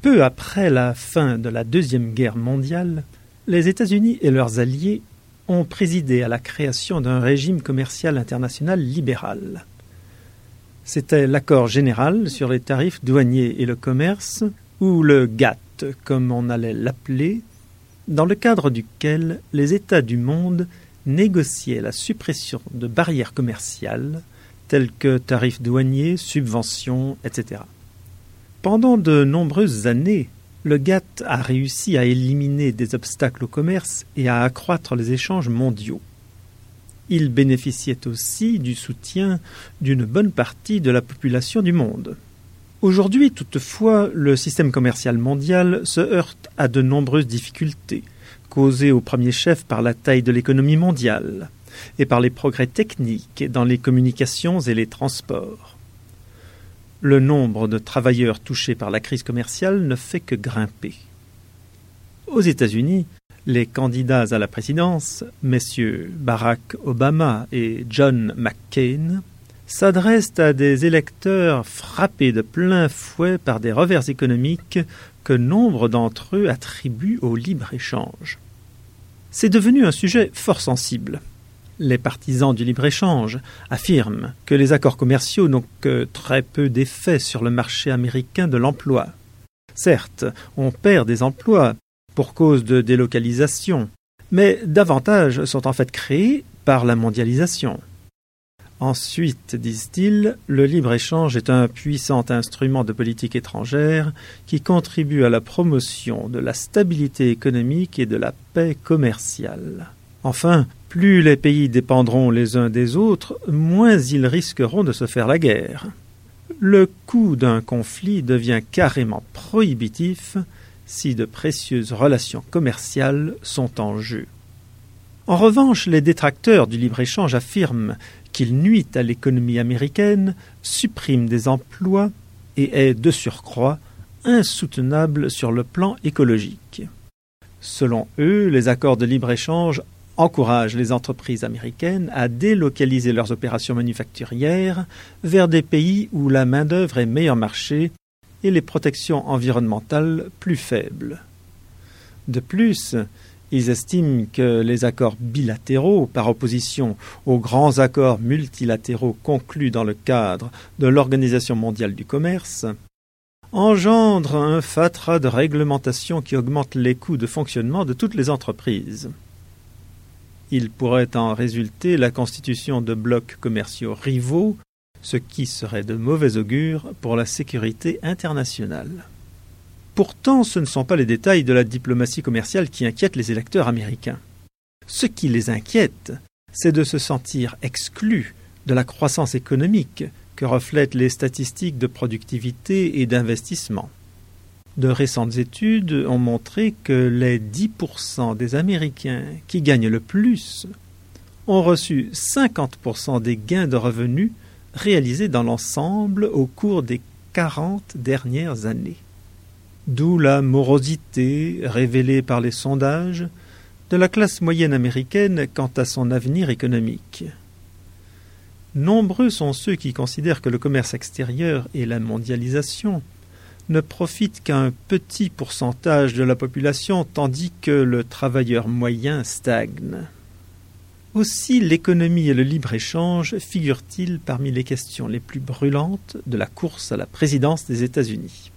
Peu après la fin de la Deuxième Guerre mondiale, les États-Unis et leurs alliés ont présidé à la création d'un régime commercial international libéral. C'était l'accord général sur les tarifs douaniers et le commerce, ou le GATT comme on allait l'appeler, dans le cadre duquel les États du monde négociaient la suppression de barrières commerciales telles que tarifs douaniers, subventions, etc. Pendant de nombreuses années, le GATT a réussi à éliminer des obstacles au commerce et à accroître les échanges mondiaux. Il bénéficiait aussi du soutien d'une bonne partie de la population du monde. Aujourd'hui, toutefois, le système commercial mondial se heurte à de nombreuses difficultés, causées au premier chef par la taille de l'économie mondiale et par les progrès techniques dans les communications et les transports. Le nombre de travailleurs touchés par la crise commerciale ne fait que grimper. Aux États-Unis, les candidats à la présidence, messieurs Barack Obama et John McCain, s'adressent à des électeurs frappés de plein fouet par des revers économiques que nombre d'entre eux attribuent au libre-échange. C'est devenu un sujet fort sensible. Les partisans du libre-échange affirment que les accords commerciaux n'ont que très peu d'effet sur le marché américain de l'emploi. Certes, on perd des emplois, pour cause de délocalisation, mais davantage sont en fait créés par la mondialisation. Ensuite, disent-ils, le libre-échange est un puissant instrument de politique étrangère qui contribue à la promotion de la stabilité économique et de la paix commerciale. Enfin, plus les pays dépendront les uns des autres, moins ils risqueront de se faire la guerre. Le coût d'un conflit devient carrément prohibitif si de précieuses relations commerciales sont en jeu. En revanche, les détracteurs du libre-échange affirment qu'il nuit à l'économie américaine, supprime des emplois et est, de surcroît, insoutenable sur le plan écologique. Selon eux, les accords de libre-échange encouragent les entreprises américaines à délocaliser leurs opérations manufacturières vers des pays où la main-d'œuvre est meilleur marché et les protections environnementales plus faibles. De plus, ils estiment que les accords bilatéraux, par opposition aux grands accords multilatéraux conclus dans le cadre de l'Organisation mondiale du commerce, engendrent un fatras de réglementation qui augmente les coûts de fonctionnement de toutes les entreprises. Il pourrait en résulter la constitution de blocs commerciaux rivaux ce qui serait de mauvais augure pour la sécurité internationale. Pourtant, ce ne sont pas les détails de la diplomatie commerciale qui inquiètent les électeurs américains. Ce qui les inquiète, c'est de se sentir exclus de la croissance économique que reflètent les statistiques de productivité et d'investissement. De récentes études ont montré que les 10% des Américains qui gagnent le plus ont reçu 50% des gains de revenus réalisé dans l'ensemble au cours des quarante dernières années. D'où la morosité révélée par les sondages de la classe moyenne américaine quant à son avenir économique. Nombreux sont ceux qui considèrent que le commerce extérieur et la mondialisation ne profitent qu'à un petit pourcentage de la population tandis que le travailleur moyen stagne. Aussi l'économie et le libre-échange figurent-ils parmi les questions les plus brûlantes de la course à la présidence des États-Unis.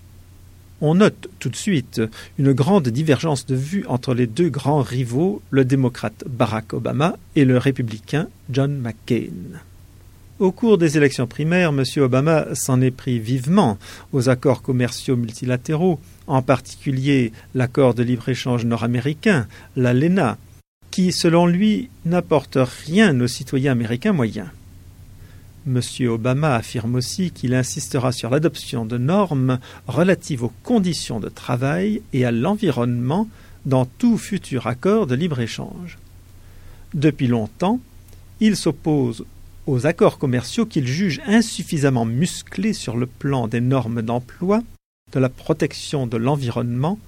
On note tout de suite une grande divergence de vues entre les deux grands rivaux, le démocrate Barack Obama et le républicain John McCain. Au cours des élections primaires, M. Obama s'en est pris vivement aux accords commerciaux multilatéraux, en particulier l'accord de libre-échange nord-américain, l'ALENA, qui, selon lui, n'apporte rien aux citoyens américains moyens. M. Obama affirme aussi qu'il insistera sur l'adoption de normes relatives aux conditions de travail et à l'environnement dans tout futur accord de libre-échange. Depuis longtemps, il s'oppose aux accords commerciaux qu'il juge insuffisamment musclés sur le plan des normes d'emploi, de la protection de l'environnement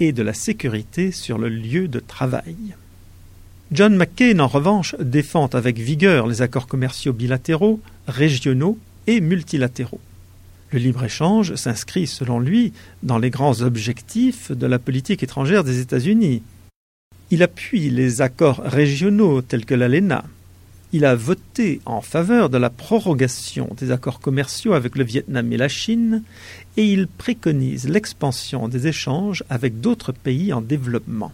et de la sécurité sur le lieu de travail. John McCain, en revanche, défend avec vigueur les accords commerciaux bilatéraux, régionaux et multilatéraux. Le libre-échange s'inscrit, selon lui, dans les grands objectifs de la politique étrangère des États-Unis. Il appuie les accords régionaux tels que l'ALENA. Il a voté en faveur de la prorogation des accords commerciaux avec le Vietnam et la Chine et il préconise l'expansion des échanges avec d'autres pays en développement.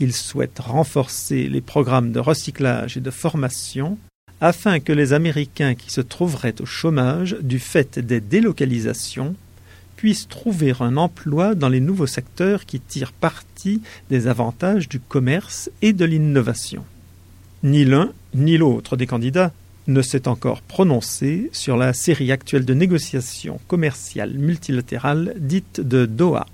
Il souhaite renforcer les programmes de recyclage et de formation afin que les Américains qui se trouveraient au chômage du fait des délocalisations puissent trouver un emploi dans les nouveaux secteurs qui tirent parti des avantages du commerce et de l'innovation. Ni l'un ni l'autre des candidats ne s'est encore prononcé sur la série actuelle de négociations commerciales multilatérales dites de Doha.